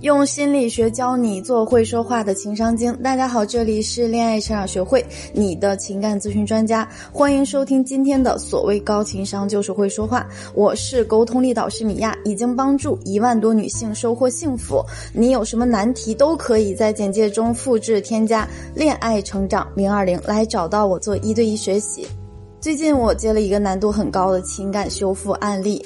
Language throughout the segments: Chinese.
用心理学教你做会说话的情商精。大家好，这里是恋爱成长学会，你的情感咨询专家，欢迎收听今天的所谓高情商就是会说话。我是沟通力导师米娅，已经帮助一万多女性收获幸福。你有什么难题都可以在简介中复制添加“恋爱成长零二零”来找到我做一对一学习。最近我接了一个难度很高的情感修复案例。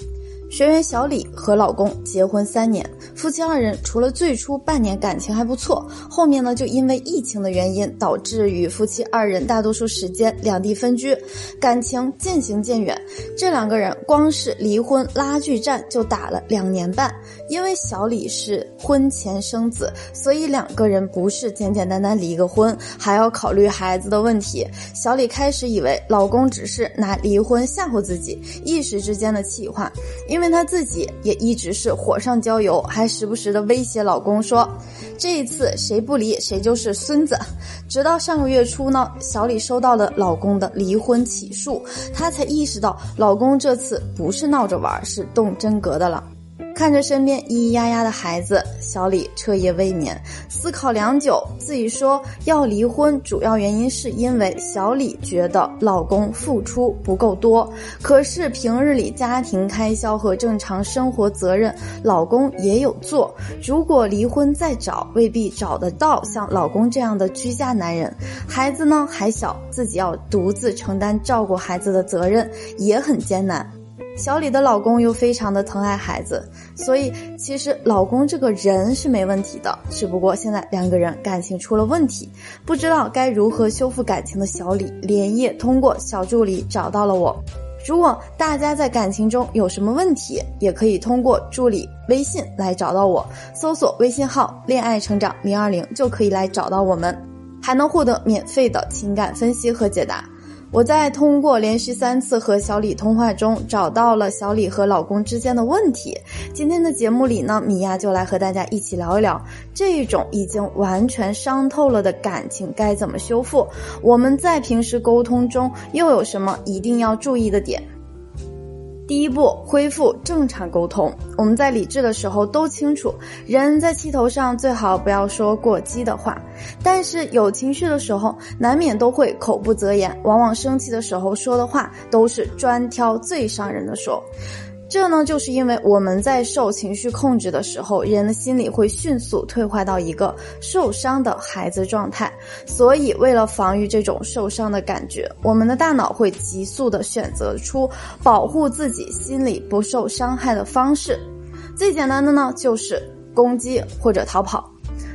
学员小李和老公结婚三年，夫妻二人除了最初半年感情还不错，后面呢就因为疫情的原因，导致与夫妻二人大多数时间两地分居，感情渐行渐远。这两个人光是离婚拉锯战就打了两年半。因为小李是婚前生子，所以两个人不是简简单单离个婚，还要考虑孩子的问题。小李开始以为老公只是拿离婚吓唬自己，一时之间的气话，因为她自己也一直是火上浇油，还时不时的威胁老公说：“这一次谁不离，谁就是孙子。”直到上个月初呢，小李收到了老公的离婚起诉，她才意识到老公这次不是闹着玩，是动真格的了。看着身边咿咿呀呀的孩子，小李彻夜未眠，思考良久，自己说要离婚，主要原因是因为小李觉得老公付出不够多，可是平日里家庭开销和正常生活责任，老公也有做。如果离婚再找，未必找得到像老公这样的居家男人。孩子呢还小，自己要独自承担照顾孩子的责任，也很艰难。小李的老公又非常的疼爱孩子，所以其实老公这个人是没问题的，只不过现在两个人感情出了问题，不知道该如何修复感情的小李连夜通过小助理找到了我。如果大家在感情中有什么问题，也可以通过助理微信来找到我，搜索微信号“恋爱成长零二零”就可以来找到我们，还能获得免费的情感分析和解答。我在通过连续三次和小李通话中找到了小李和老公之间的问题。今天的节目里呢，米娅就来和大家一起聊一聊这种已经完全伤透了的感情该怎么修复。我们在平时沟通中又有什么一定要注意的点？第一步，恢复正常沟通。我们在理智的时候都清楚，人在气头上最好不要说过激的话，但是有情绪的时候，难免都会口不择言。往往生气的时候说的话，都是专挑最伤人的说。这呢，就是因为我们在受情绪控制的时候，人的心理会迅速退化到一个受伤的孩子状态，所以为了防御这种受伤的感觉，我们的大脑会急速的选择出保护自己心理不受伤害的方式。最简单的呢，就是攻击或者逃跑。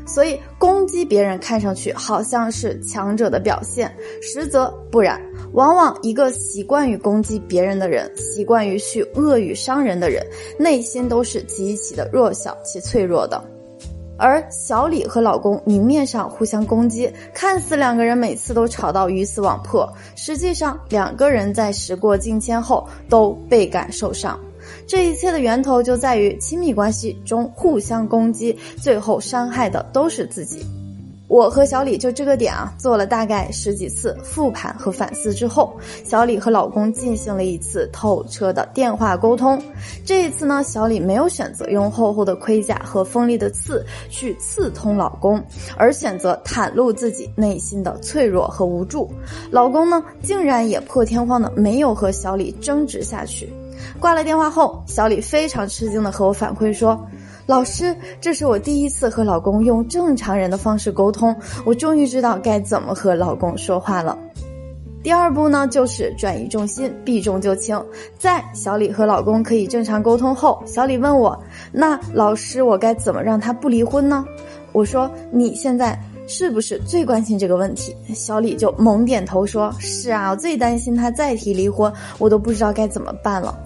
所以攻击别人看上去好像是强者的表现，实则不然。往往一个习惯于攻击别人的人，习惯于去恶语伤人的人，内心都是极其的弱小且脆弱的。而小李和老公明面上互相攻击，看似两个人每次都吵到鱼死网破，实际上两个人在时过境迁后都倍感受伤。这一切的源头就在于亲密关系中互相攻击，最后伤害的都是自己。我和小李就这个点啊，做了大概十几次复盘和反思之后，小李和老公进行了一次透彻的电话沟通。这一次呢，小李没有选择用厚厚的盔甲和锋利的刺去刺痛老公，而选择袒露自己内心的脆弱和无助。老公呢，竟然也破天荒的没有和小李争执下去。挂了电话后，小李非常吃惊的和我反馈说：“老师，这是我第一次和老公用正常人的方式沟通，我终于知道该怎么和老公说话了。”第二步呢，就是转移重心，避重就轻。在小李和老公可以正常沟通后，小李问我：“那老师，我该怎么让他不离婚呢？”我说：“你现在是不是最关心这个问题？”小李就猛点头说：“是啊，我最担心他再提离婚，我都不知道该怎么办了。”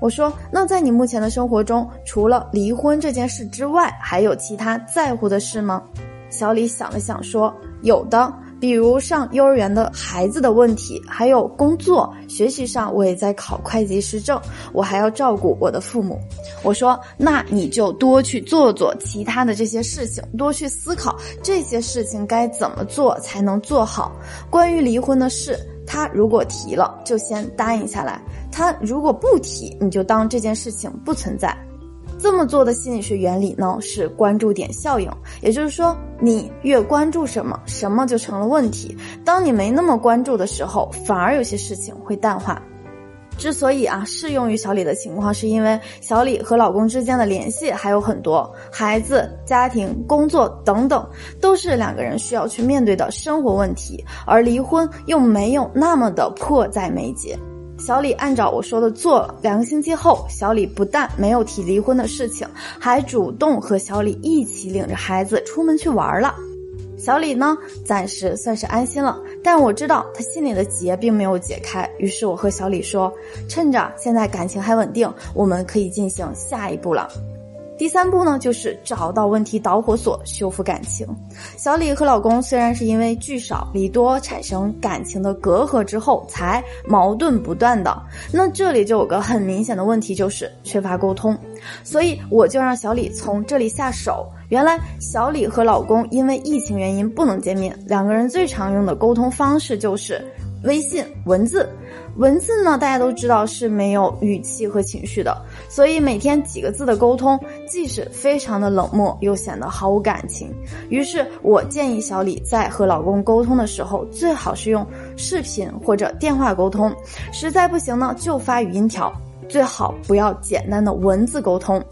我说：“那在你目前的生活中，除了离婚这件事之外，还有其他在乎的事吗？”小李想了想说：“有的，比如上幼儿园的孩子的问题，还有工作、学习上，我也在考会计师证，我还要照顾我的父母。”我说：“那你就多去做做其他的这些事情，多去思考这些事情该怎么做才能做好。关于离婚的事。”他如果提了，就先答应下来；他如果不提，你就当这件事情不存在。这么做的心理学原理呢是关注点效应，也就是说，你越关注什么，什么就成了问题。当你没那么关注的时候，反而有些事情会淡化。之所以啊适用于小李的情况，是因为小李和老公之间的联系还有很多，孩子、家庭、工作等等，都是两个人需要去面对的生活问题，而离婚又没有那么的迫在眉睫。小李按照我说的做了，两个星期后，小李不但没有提离婚的事情，还主动和小李一起领着孩子出门去玩了。小李呢，暂时算是安心了，但我知道他心里的结并没有解开。于是我和小李说：“趁着现在感情还稳定，我们可以进行下一步了。”第三步呢，就是找到问题导火索，修复感情。小李和老公虽然是因为聚少离多产生感情的隔阂之后才矛盾不断的，那这里就有个很明显的问题，就是缺乏沟通。所以我就让小李从这里下手。原来小李和老公因为疫情原因不能见面，两个人最常用的沟通方式就是微信文字。文字呢，大家都知道是没有语气和情绪的，所以每天几个字的沟通，既是非常的冷漠，又显得毫无感情。于是我建议小李在和老公沟通的时候，最好是用视频或者电话沟通，实在不行呢，就发语音条，最好不要简单的文字沟通。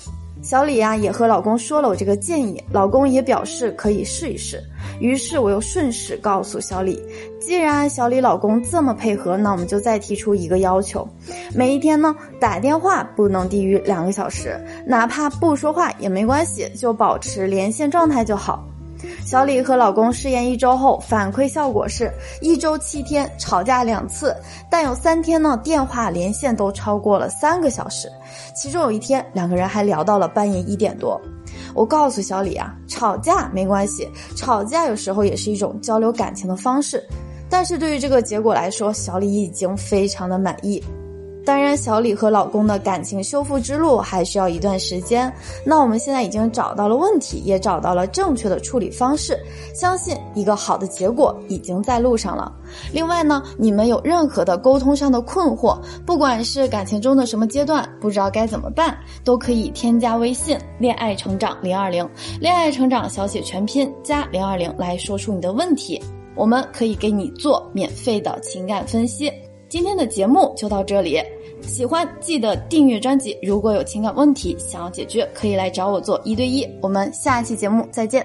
小李呀，也和老公说了我这个建议，老公也表示可以试一试。于是我又顺势告诉小李，既然小李老公这么配合，那我们就再提出一个要求：每一天呢，打电话不能低于两个小时，哪怕不说话也没关系，就保持连线状态就好。小李和老公试验一周后，反馈效果是一周七天吵架两次，但有三天呢电话连线都超过了三个小时，其中有一天两个人还聊到了半夜一点多。我告诉小李啊，吵架没关系，吵架有时候也是一种交流感情的方式。但是对于这个结果来说，小李已经非常的满意。当然，小李和老公的感情修复之路还需要一段时间。那我们现在已经找到了问题，也找到了正确的处理方式，相信一个好的结果已经在路上了。另外呢，你们有任何的沟通上的困惑，不管是感情中的什么阶段，不知道该怎么办，都可以添加微信“恋爱成长零二零”，恋爱成长小写全拼加零二零来说出你的问题，我们可以给你做免费的情感分析。今天的节目就到这里，喜欢记得订阅专辑。如果有情感问题想要解决，可以来找我做一对一。我们下一期节目再见。